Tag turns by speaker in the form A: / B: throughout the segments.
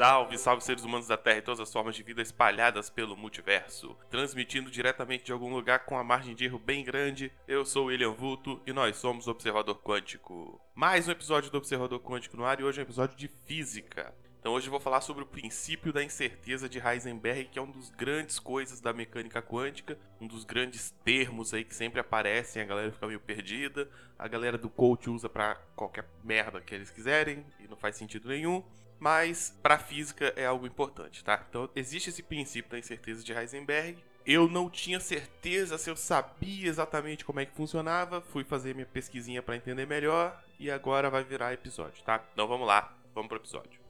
A: Salve, salve seres humanos da Terra e todas as formas de vida espalhadas pelo multiverso. Transmitindo diretamente de algum lugar com a margem de erro bem grande, eu sou William Vulto e nós somos Observador Quântico. Mais um episódio do Observador Quântico no ar e hoje é um episódio de física. Então hoje eu vou falar sobre o princípio da incerteza de Heisenberg, que é um dos grandes coisas da mecânica quântica, um dos grandes termos aí que sempre aparecem, a galera fica meio perdida, a galera do coach usa para qualquer merda que eles quiserem e não faz sentido nenhum, mas para física é algo importante, tá? Então existe esse princípio da incerteza de Heisenberg. Eu não tinha certeza se eu sabia exatamente como é que funcionava, fui fazer minha pesquisinha para entender melhor e agora vai virar episódio, tá? Então vamos lá, vamos pro episódio.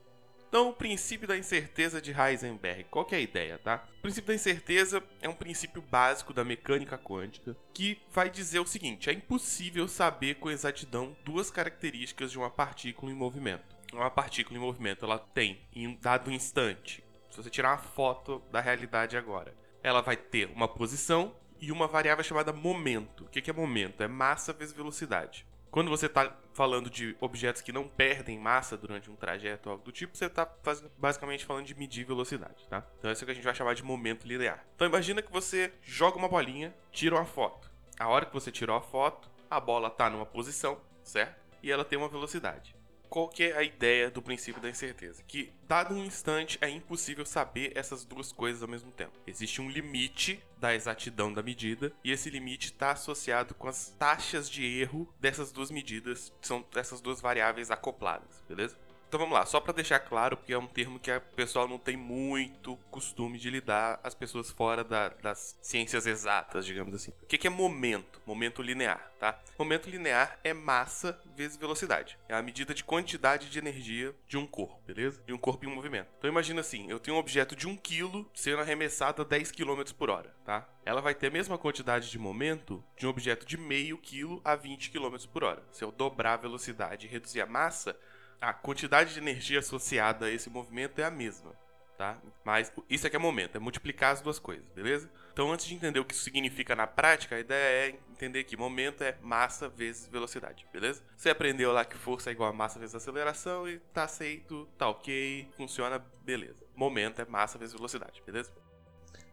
A: Então, o princípio da incerteza de Heisenberg, qual é a ideia, tá? O princípio da incerteza é um princípio básico da mecânica quântica que vai dizer o seguinte: é impossível saber com exatidão duas características de uma partícula em movimento. Uma partícula em movimento, ela tem em um dado instante. Se você tirar uma foto da realidade agora, ela vai ter uma posição e uma variável chamada momento. O que é momento? É massa vezes velocidade. Quando você está falando de objetos que não perdem massa durante um trajeto ou algo do tipo, você está basicamente falando de medir velocidade, tá? Então isso é o que a gente vai chamar de momento linear. Então imagina que você joga uma bolinha, tira uma foto. A hora que você tirou a foto, a bola está numa posição, certo? E ela tem uma velocidade qual que é a ideia do princípio da incerteza? Que, dado um instante, é impossível saber essas duas coisas ao mesmo tempo. Existe um limite da exatidão da medida, e esse limite está associado com as taxas de erro dessas duas medidas, que são essas duas variáveis acopladas, beleza? Então vamos lá, só para deixar claro, porque é um termo que o pessoal não tem muito costume de lidar, as pessoas fora da, das ciências exatas, digamos assim. O que, que é momento? Momento linear, tá? Momento linear é massa vezes velocidade. É a medida de quantidade de energia de um corpo, beleza? De um corpo em movimento. Então imagina assim, eu tenho um objeto de 1 kg sendo arremessado a 10 km por hora, tá? Ela vai ter a mesma quantidade de momento de um objeto de meio quilo a 20 km por hora. Se eu dobrar a velocidade e reduzir a massa, a quantidade de energia associada a esse movimento é a mesma, tá? Mas isso aqui é momento, é multiplicar as duas coisas, beleza? Então, antes de entender o que isso significa na prática, a ideia é entender que momento é massa vezes velocidade, beleza? Você aprendeu lá que força é igual a massa vezes aceleração e tá aceito, tá ok, funciona, beleza. Momento é massa vezes velocidade, beleza?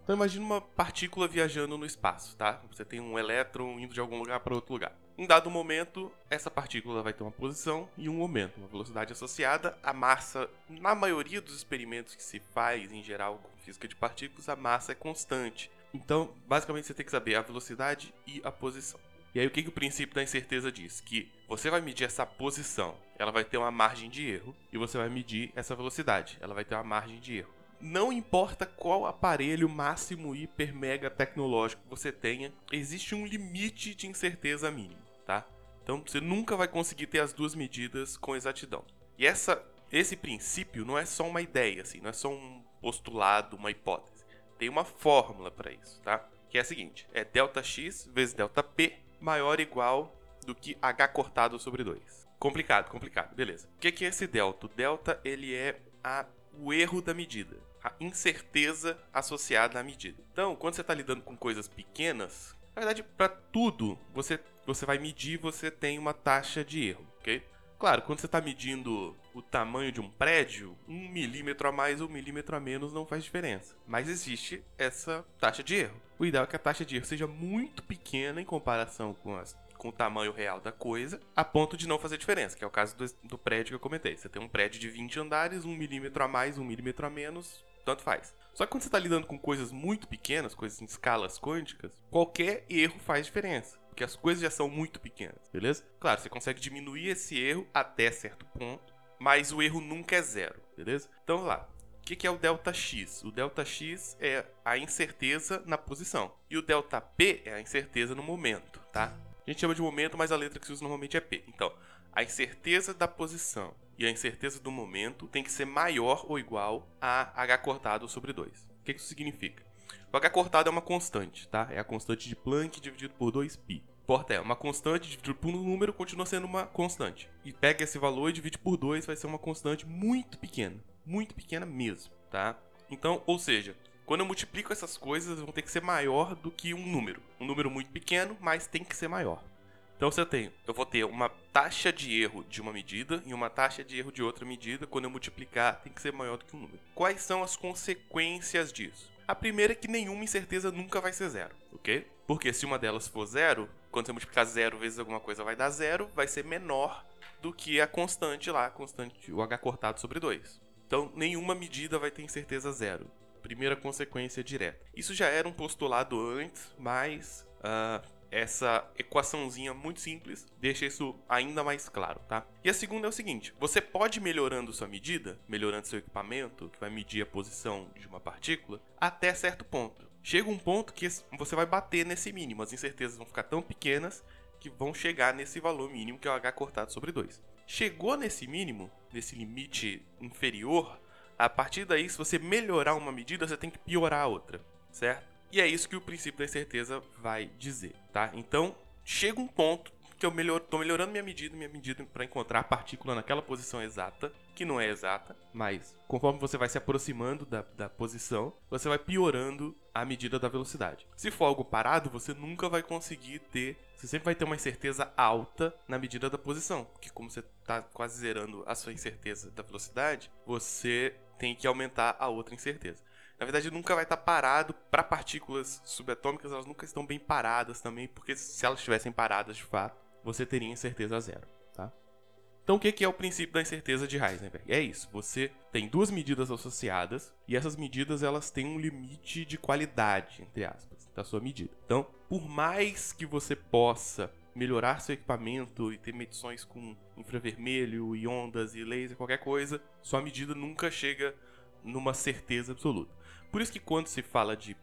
A: Então imagine uma partícula viajando no espaço, tá? Você tem um elétron indo de algum lugar para outro lugar. Em dado momento, essa partícula vai ter uma posição e um momento, uma velocidade associada. A massa, na maioria dos experimentos que se faz em geral com física de partículas, a massa é constante. Então, basicamente, você tem que saber a velocidade e a posição. E aí, o que, que o princípio da incerteza diz? Que você vai medir essa posição, ela vai ter uma margem de erro, e você vai medir essa velocidade, ela vai ter uma margem de erro não importa qual aparelho máximo hiper mega tecnológico você tenha, existe um limite de incerteza mínimo tá? Então você nunca vai conseguir ter as duas medidas com exatidão. E essa, esse princípio não é só uma ideia, assim, não é só um postulado, uma hipótese. Tem uma fórmula para isso, tá? Que é a seguinte: é ΔX vezes ΔP maior ou igual do que H cortado sobre 2. Complicado, complicado, beleza. O que é esse delta? O delta ele é a, o erro da medida, a incerteza associada à medida. Então, quando você está lidando com coisas pequenas, na verdade, para tudo você você vai medir, você tem uma taxa de erro, ok? Claro, quando você está medindo o tamanho de um prédio, um milímetro a mais ou um milímetro a menos não faz diferença. Mas existe essa taxa de erro. O ideal é que a taxa de erro seja muito pequena em comparação com, as, com o tamanho real da coisa, a ponto de não fazer diferença, que é o caso do, do prédio que eu comentei. Você tem um prédio de 20 andares, um milímetro a mais, um milímetro a menos, tanto faz. Só que quando você está lidando com coisas muito pequenas, coisas em escalas quânticas, qualquer erro faz diferença porque as coisas já são muito pequenas, beleza? Claro, você consegue diminuir esse erro até certo ponto, mas o erro nunca é zero, beleza? Então vamos lá. O que é o delta x? O delta x é a incerteza na posição. E o delta p é a incerteza no momento, tá? A gente chama de momento, mas a letra que se usa normalmente é p. Então, a incerteza da posição e a incerteza do momento tem que ser maior ou igual a h cortado sobre 2. O que isso significa? O H cortado é uma constante, tá? É a constante de Planck dividido por 2π. Porta é uma constante dividido por um número continua sendo uma constante. E pega esse valor e divide por 2, vai ser uma constante muito pequena. Muito pequena mesmo, tá? Então, ou seja, quando eu multiplico essas coisas, vão ter que ser maior do que um número. Um número muito pequeno, mas tem que ser maior. Então você tem, eu vou ter uma taxa de erro de uma medida e uma taxa de erro de outra medida. Quando eu multiplicar, tem que ser maior do que um número. Quais são as consequências disso? A primeira é que nenhuma incerteza nunca vai ser zero, ok? Porque se uma delas for zero, quando você multiplicar zero vezes alguma coisa vai dar zero, vai ser menor do que a constante lá, a constante, o h cortado sobre 2. Então, nenhuma medida vai ter incerteza zero. Primeira consequência direta. Isso já era um postulado antes, mas uh, essa equaçãozinha muito simples deixa isso ainda mais claro, tá? E a segunda é o seguinte: você pode melhorando sua medida, melhorando seu equipamento, que vai medir a posição de uma partícula, até certo ponto. Chega um ponto que você vai bater nesse mínimo, as incertezas vão ficar tão pequenas que vão chegar nesse valor mínimo que é o h cortado sobre 2. Chegou nesse mínimo, nesse limite inferior, a partir daí, se você melhorar uma medida, você tem que piorar a outra, certo? E é isso que o princípio da incerteza vai dizer, tá? Então, chega um ponto que eu melhor, tô melhorando minha medida, minha medida para encontrar a partícula naquela posição exata, que não é exata, mas conforme você vai se aproximando da, da posição, você vai piorando a medida da velocidade. Se for algo parado, você nunca vai conseguir ter, você sempre vai ter uma incerteza alta na medida da posição, porque como você está quase zerando a sua incerteza da velocidade, você tem que aumentar a outra incerteza na verdade nunca vai estar parado para partículas subatômicas, elas nunca estão bem paradas também, porque se elas estivessem paradas de fato, você teria incerteza zero, tá? Então o que é o princípio da incerteza de Heisenberg? É isso, você tem duas medidas associadas e essas medidas elas têm um limite de qualidade, entre aspas, da sua medida. Então, por mais que você possa melhorar seu equipamento e ter medições com infravermelho e ondas e laser, qualquer coisa, sua medida nunca chega numa certeza absoluta. Por isso que quando se fala de,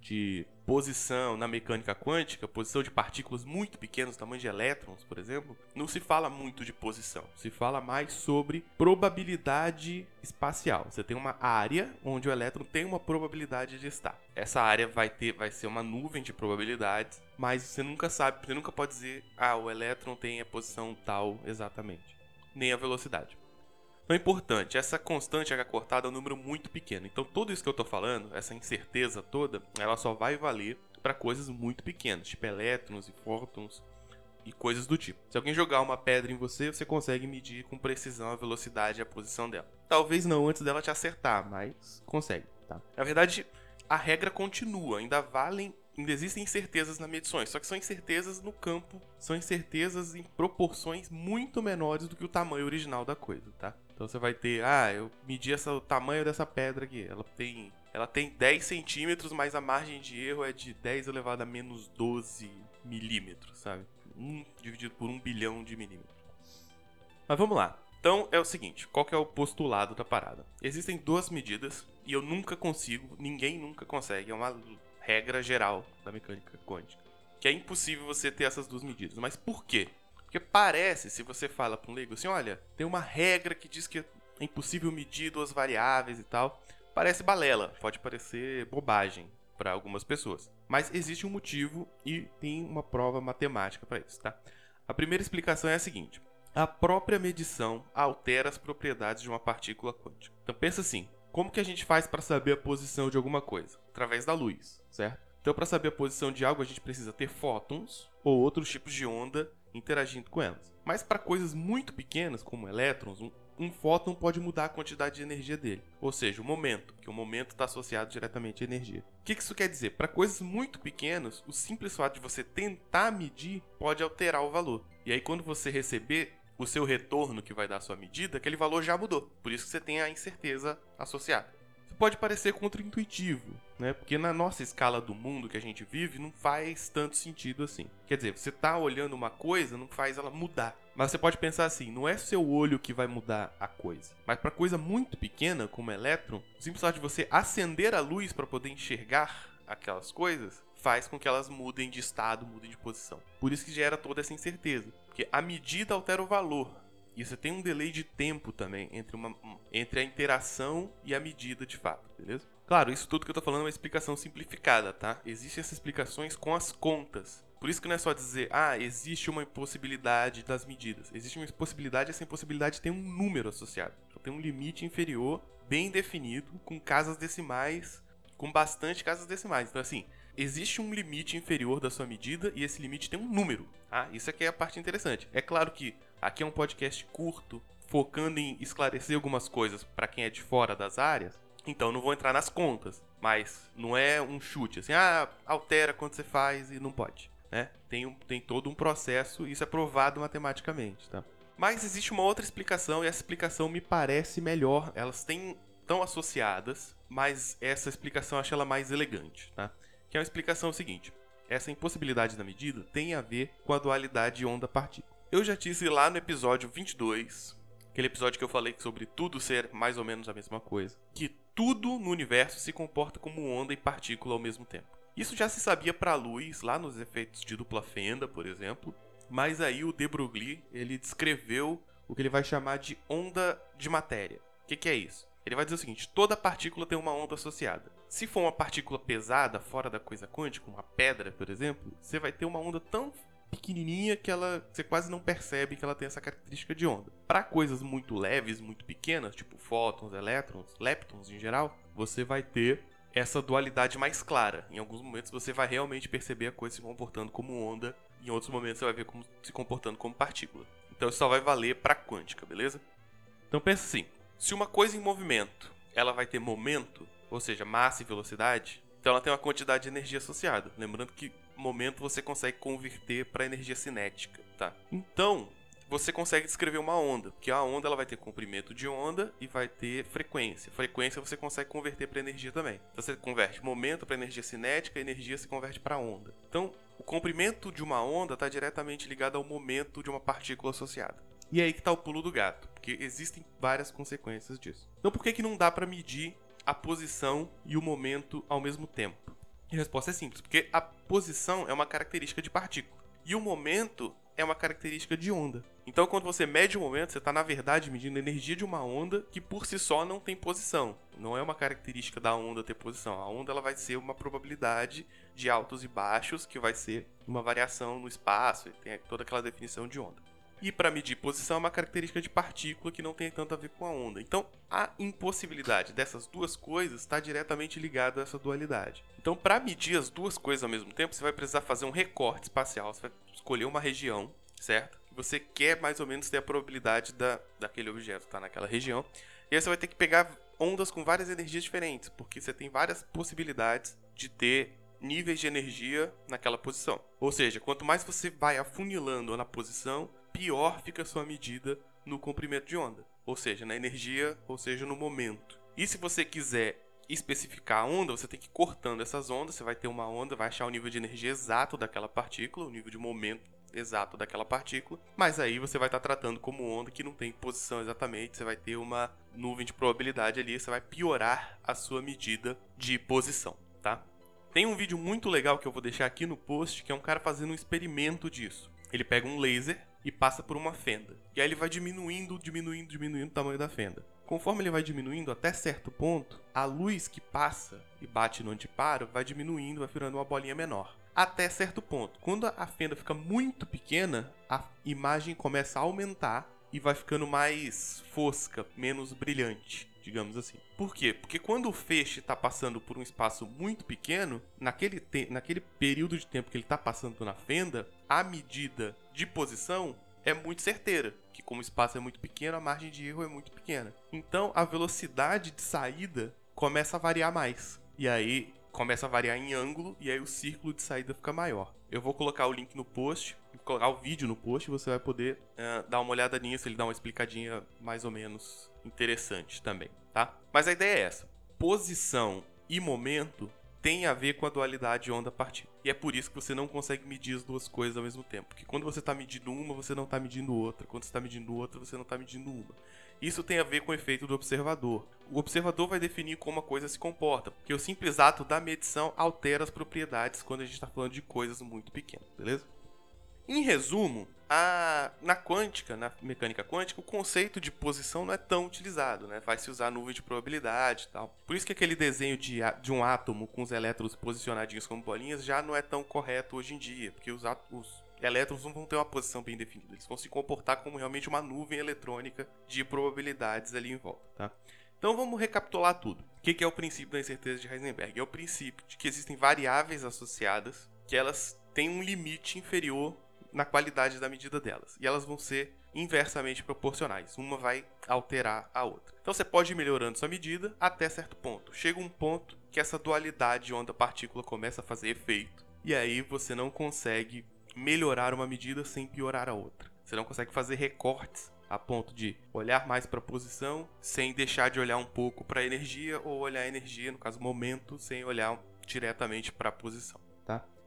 A: de posição na mecânica quântica, posição de partículas muito pequenas, tamanho de elétrons, por exemplo, não se fala muito de posição. Se fala mais sobre probabilidade espacial. Você tem uma área onde o elétron tem uma probabilidade de estar. Essa área vai ter, vai ser uma nuvem de probabilidades, mas você nunca sabe, você nunca pode dizer, ah, o elétron tem a posição tal exatamente, nem a velocidade. Então é importante, essa constante H cortada é um número muito pequeno. Então tudo isso que eu estou falando, essa incerteza toda, ela só vai valer para coisas muito pequenas, tipo elétrons e fótons e coisas do tipo. Se alguém jogar uma pedra em você, você consegue medir com precisão a velocidade e a posição dela. Talvez não antes dela te acertar, mas consegue, tá? Na verdade, a regra continua, ainda valem ainda existem incertezas nas medições, só que são incertezas no campo, são incertezas em proporções muito menores do que o tamanho original da coisa, tá? Então você vai ter, ah, eu medi essa, o tamanho dessa pedra aqui. Ela tem, ela tem 10 centímetros, mas a margem de erro é de 10 elevado a menos 12 milímetros, sabe? 1 dividido por 1 bilhão de milímetros. Mas vamos lá. Então é o seguinte, qual que é o postulado da parada? Existem duas medidas e eu nunca consigo, ninguém nunca consegue, é uma regra geral da mecânica quântica, que é impossível você ter essas duas medidas. Mas por quê? Porque parece, se você fala para um leigo assim, olha, tem uma regra que diz que é impossível medir duas variáveis e tal, parece balela, pode parecer bobagem para algumas pessoas. Mas existe um motivo e tem uma prova matemática para isso, tá? A primeira explicação é a seguinte: a própria medição altera as propriedades de uma partícula quântica. Então pensa assim, como que a gente faz para saber a posição de alguma coisa? Através da luz, certo? Então, para saber a posição de algo, a gente precisa ter fótons ou outros tipos de onda interagindo com elas. Mas para coisas muito pequenas, como elétrons, um, um fóton pode mudar a quantidade de energia dele, ou seja, o momento, que o momento está associado diretamente à energia. O que isso quer dizer? Para coisas muito pequenas, o simples fato de você tentar medir pode alterar o valor. E aí, quando você receber o seu retorno que vai dar a sua medida, aquele valor já mudou. Por isso que você tem a incerteza associada pode parecer contraintuitivo, né? Porque na nossa escala do mundo que a gente vive não faz tanto sentido assim. Quer dizer, você tá olhando uma coisa, não faz ela mudar. Mas você pode pensar assim, não é seu olho que vai mudar a coisa. Mas para coisa muito pequena, como elétron, o simples fato de você acender a luz para poder enxergar aquelas coisas faz com que elas mudem de estado, mudem de posição. Por isso que gera toda essa incerteza, porque a medida altera o valor. E você tem um delay de tempo também entre, uma, entre a interação e a medida de fato, beleza? Claro, isso tudo que eu tô falando é uma explicação simplificada, tá? Existem essas explicações com as contas. Por isso que não é só dizer, ah, existe uma impossibilidade das medidas. Existe uma impossibilidade e essa impossibilidade tem um número associado. Então tem um limite inferior, bem definido, com casas decimais, com bastante casas decimais. Então assim, existe um limite inferior da sua medida e esse limite tem um número. Ah, isso aqui é a parte interessante. É claro que aqui é um podcast curto, focando em esclarecer algumas coisas para quem é de fora das áreas, então não vou entrar nas contas. Mas não é um chute assim, ah, altera quando você faz e não pode. Né? Tem, um, tem todo um processo e isso é provado matematicamente. Tá? Mas existe uma outra explicação e essa explicação me parece melhor. Elas têm tão associadas, mas essa explicação eu acho ela mais elegante. Tá? Que é uma explicação seguinte: essa impossibilidade da medida tem a ver com a dualidade onda-partícula. Eu já disse lá no episódio 22, aquele episódio que eu falei sobre tudo ser mais ou menos a mesma coisa, que tudo no universo se comporta como onda e partícula ao mesmo tempo. Isso já se sabia para a luz, lá nos efeitos de dupla fenda, por exemplo, mas aí o de Broglie, ele descreveu o que ele vai chamar de onda de matéria. O que, que é isso? Ele vai dizer o seguinte: toda partícula tem uma onda associada. Se for uma partícula pesada, fora da coisa quântica, uma pedra, por exemplo, você vai ter uma onda tão pequenininha que ela você quase não percebe que ela tem essa característica de onda. Para coisas muito leves, muito pequenas, tipo fótons, elétrons, leptons em geral, você vai ter essa dualidade mais clara. Em alguns momentos você vai realmente perceber a coisa se comportando como onda, em outros momentos você vai ver como se comportando como partícula. Então isso só vai valer para quântica, beleza? Então pensa assim, se uma coisa em movimento, ela vai ter momento, ou seja, massa e velocidade, então ela tem uma quantidade de energia associada. Lembrando que momento você consegue converter para energia cinética, tá? Então, você consegue descrever uma onda, que a onda ela vai ter comprimento de onda e vai ter frequência. Frequência você consegue converter para energia também. Então você converte momento para energia cinética, energia se converte para onda. Então, o comprimento de uma onda está diretamente ligado ao momento de uma partícula associada. E é aí que está o pulo do gato, porque existem várias consequências disso. Então, por que, que não dá para medir a posição e o momento ao mesmo tempo? E a resposta é simples, porque a posição é uma característica de partícula e o momento é uma característica de onda. Então, quando você mede o momento, você está, na verdade, medindo a energia de uma onda que por si só não tem posição. Não é uma característica da onda ter posição. A onda ela vai ser uma probabilidade de altos e baixos, que vai ser uma variação no espaço, e tem toda aquela definição de onda. E para medir posição é uma característica de partícula que não tem tanto a ver com a onda. Então, a impossibilidade dessas duas coisas está diretamente ligada a essa dualidade. Então, para medir as duas coisas ao mesmo tempo, você vai precisar fazer um recorte espacial. Você vai escolher uma região, certo? Você quer mais ou menos ter a probabilidade da, daquele objeto estar tá naquela região. E aí você vai ter que pegar ondas com várias energias diferentes, porque você tem várias possibilidades de ter níveis de energia naquela posição. Ou seja, quanto mais você vai afunilando na posição, pior fica a sua medida no comprimento de onda, ou seja, na energia, ou seja, no momento. E se você quiser especificar a onda, você tem que ir cortando essas ondas, você vai ter uma onda, vai achar o nível de energia exato daquela partícula, o nível de momento exato daquela partícula, mas aí você vai estar tratando como onda que não tem posição exatamente, você vai ter uma nuvem de probabilidade ali, você vai piorar a sua medida de posição, tá? Tem um vídeo muito legal que eu vou deixar aqui no post, que é um cara fazendo um experimento disso. Ele pega um laser e passa por uma fenda. E aí ele vai diminuindo, diminuindo, diminuindo o tamanho da fenda. Conforme ele vai diminuindo até certo ponto, a luz que passa e bate no antiparo vai diminuindo, vai virando uma bolinha menor. Até certo ponto. Quando a fenda fica muito pequena, a imagem começa a aumentar e vai ficando mais fosca, menos brilhante digamos assim. Por quê? Porque quando o feixe está passando por um espaço muito pequeno, naquele, naquele período de tempo que ele está passando na fenda, a medida de posição é muito certeira, que como o espaço é muito pequeno, a margem de erro é muito pequena. Então a velocidade de saída começa a variar mais. E aí começa a variar em ângulo e aí o círculo de saída fica maior. Eu vou colocar o link no post, colocar o vídeo no post você vai poder uh, dar uma olhada nisso, ele dá uma explicadinha mais ou menos interessante também, tá? Mas a ideia é essa. Posição e momento tem a ver com a dualidade onda-partícula. E é por isso que você não consegue medir as duas coisas ao mesmo tempo. Porque quando você está medindo uma, você não está medindo outra. Quando você está medindo outra, você não está medindo uma. Isso tem a ver com o efeito do observador. O observador vai definir como a coisa se comporta, porque o simples ato da medição altera as propriedades quando a gente está falando de coisas muito pequenas, beleza? Em resumo, a, na quântica, na mecânica quântica, o conceito de posição não é tão utilizado, né? Vai se usar nuvem de probabilidade e tal. Por isso que aquele desenho de, de um átomo com os elétrons posicionadinhos como bolinhas já não é tão correto hoje em dia, porque os, os elétrons não vão ter uma posição bem definida, eles vão se comportar como realmente uma nuvem eletrônica de probabilidades ali em volta, tá? Então vamos recapitular tudo. O que é o princípio da incerteza de Heisenberg? É o princípio de que existem variáveis associadas que elas têm um limite inferior na qualidade da medida delas. E elas vão ser inversamente proporcionais. Uma vai alterar a outra. Então você pode ir melhorando sua medida até certo ponto. Chega um ponto que essa dualidade onda-partícula começa a fazer efeito. E aí você não consegue melhorar uma medida sem piorar a outra. Você não consegue fazer recortes a ponto de olhar mais para a posição sem deixar de olhar um pouco para a energia ou olhar a energia, no caso momento, sem olhar diretamente para a posição?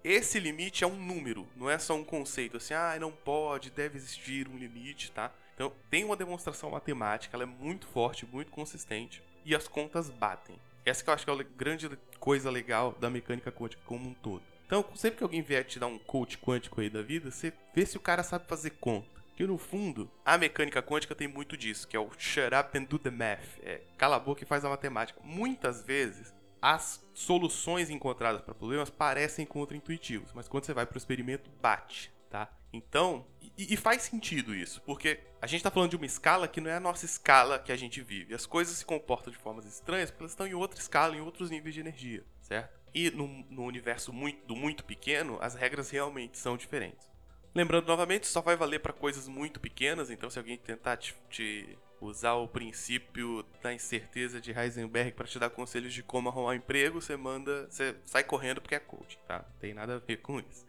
A: Esse limite é um número, não é só um conceito assim, ah, não pode, deve existir um limite, tá? Então, tem uma demonstração matemática, ela é muito forte, muito consistente e as contas batem. Essa que eu acho que é a grande coisa legal da mecânica quântica como um todo. Então, sempre que alguém vier te dar um coach quântico aí da vida, você vê se o cara sabe fazer conta. Que no fundo, a mecânica quântica tem muito disso, que é o shut up and do the math. É, cala a boca e faz a matemática. Muitas vezes, as soluções encontradas para problemas parecem contra-intuitivas, mas quando você vai para o experimento, bate, tá? Então, e, e, faz sentido isso, porque a gente está falando de uma escala que não é a nossa escala que a gente vive. As coisas se comportam de formas estranhas porque elas estão em outra escala, em outros níveis de energia, certo? E no, no universo muito, do muito pequeno, as regras realmente são diferentes. Lembrando novamente, só vai valer para coisas muito pequenas, então se alguém tentar te, te usar o princípio da incerteza de Heisenberg para te dar conselhos de como arrumar um emprego, você manda, você sai correndo porque é coach, tá? Não tem nada a ver com isso.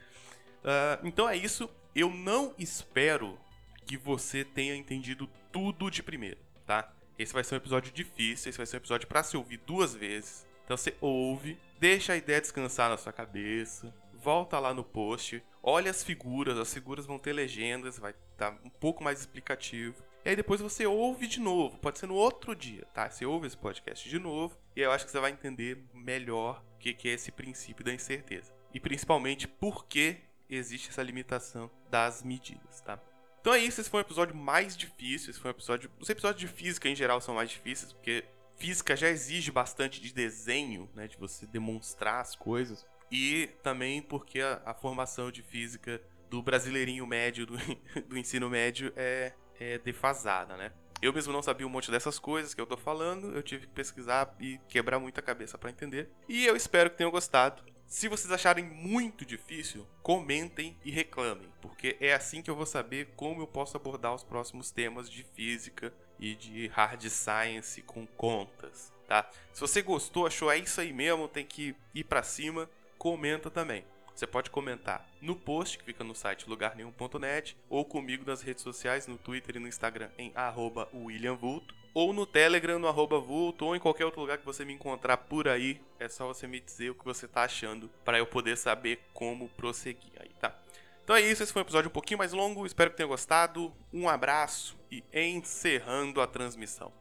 A: Uh, então é isso. Eu não espero que você tenha entendido tudo de primeiro, tá? Esse vai ser um episódio difícil, esse vai ser um episódio para se ouvir duas vezes. Então você ouve, deixa a ideia descansar na sua cabeça, volta lá no post, olha as figuras, as figuras vão ter legendas, vai estar tá um pouco mais explicativo. E aí depois você ouve de novo, pode ser no outro dia, tá? Você ouve esse podcast de novo e eu acho que você vai entender melhor o que é esse princípio da incerteza. E principalmente por que existe essa limitação das medidas, tá? Então é isso, esse foi um episódio mais difícil, esse foi um episódio... Os episódios de física em geral são mais difíceis, porque física já exige bastante de desenho, né? De você demonstrar as coisas e também porque a, a formação de física do brasileirinho médio, do, do ensino médio, é, é defasada, né? Eu mesmo não sabia um monte dessas coisas que eu tô falando, eu tive que pesquisar e quebrar muita cabeça para entender. E eu espero que tenham gostado. Se vocês acharem muito difícil, comentem e reclamem, porque é assim que eu vou saber como eu posso abordar os próximos temas de física e de hard science com contas, tá? Se você gostou, achou é isso aí mesmo, tem que ir para cima, comenta também. Você pode comentar no post que fica no site lugarnenhum.net ou comigo nas redes sociais, no Twitter e no Instagram em @williamvulto ou no Telegram no arroba Vulto ou em qualquer outro lugar que você me encontrar por aí. É só você me dizer o que você tá achando para eu poder saber como prosseguir aí, tá? Então é isso, esse foi um episódio um pouquinho mais longo, espero que tenha gostado. Um abraço e encerrando a transmissão.